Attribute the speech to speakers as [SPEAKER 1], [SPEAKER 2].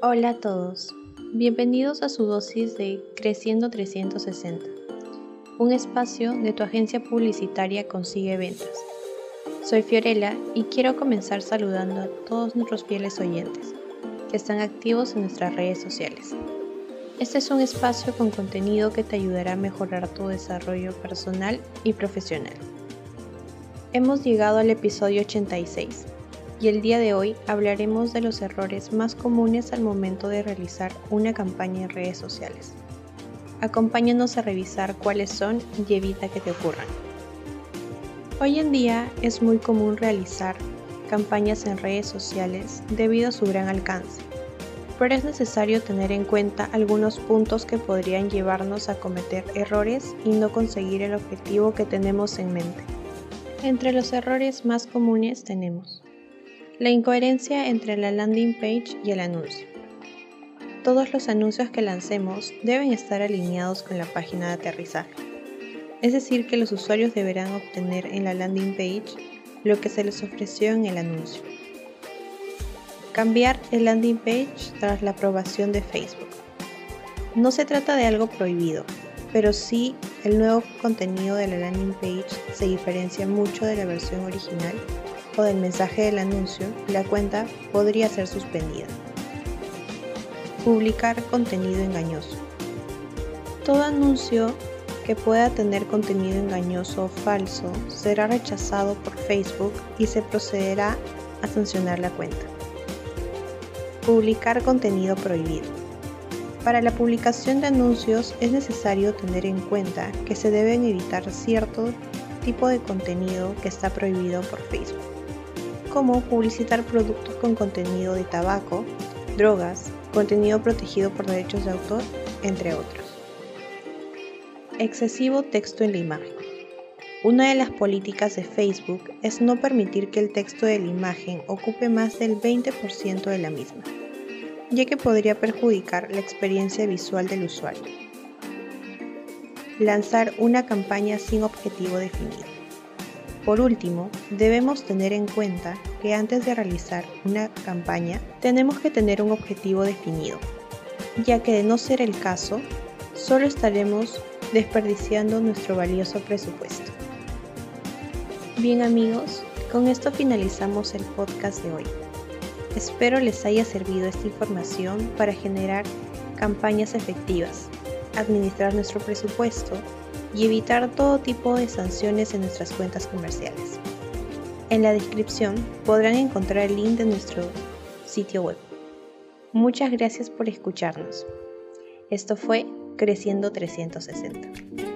[SPEAKER 1] Hola a todos, bienvenidos a su dosis de Creciendo 360, un espacio de tu agencia publicitaria Consigue Ventas. Soy Fiorella y quiero comenzar saludando a todos nuestros fieles oyentes que están activos en nuestras redes sociales. Este es un espacio con contenido que te ayudará a mejorar tu desarrollo personal y profesional. Hemos llegado al episodio 86 y el día de hoy hablaremos de los errores más comunes al momento de realizar una campaña en redes sociales. Acompáñanos a revisar cuáles son y evita que te ocurran. Hoy en día es muy común realizar campañas en redes sociales debido a su gran alcance, pero es necesario tener en cuenta algunos puntos que podrían llevarnos a cometer errores y no conseguir el objetivo que tenemos en mente. Entre los errores más comunes tenemos la incoherencia entre la landing page y el anuncio. Todos los anuncios que lancemos deben estar alineados con la página de aterrizaje. Es decir, que los usuarios deberán obtener en la landing page lo que se les ofreció en el anuncio. Cambiar el landing page tras la aprobación de Facebook. No se trata de algo prohibido, pero sí el nuevo contenido de la landing page se diferencia mucho de la versión original o del mensaje del anuncio, la cuenta podría ser suspendida. Publicar contenido engañoso. Todo anuncio que pueda tener contenido engañoso o falso será rechazado por Facebook y se procederá a sancionar la cuenta. Publicar contenido prohibido. Para la publicación de anuncios es necesario tener en cuenta que se deben evitar cierto tipo de contenido que está prohibido por Facebook como publicitar productos con contenido de tabaco, drogas, contenido protegido por derechos de autor, entre otros. Excesivo texto en la imagen. Una de las políticas de Facebook es no permitir que el texto de la imagen ocupe más del 20% de la misma, ya que podría perjudicar la experiencia visual del usuario. Lanzar una campaña sin objetivo definido. Por último, debemos tener en cuenta que antes de realizar una campaña tenemos que tener un objetivo definido, ya que de no ser el caso, solo estaremos desperdiciando nuestro valioso presupuesto. Bien amigos, con esto finalizamos el podcast de hoy. Espero les haya servido esta información para generar campañas efectivas, administrar nuestro presupuesto y evitar todo tipo de sanciones en nuestras cuentas comerciales. En la descripción podrán encontrar el link de nuestro sitio web. Muchas gracias por escucharnos. Esto fue Creciendo 360.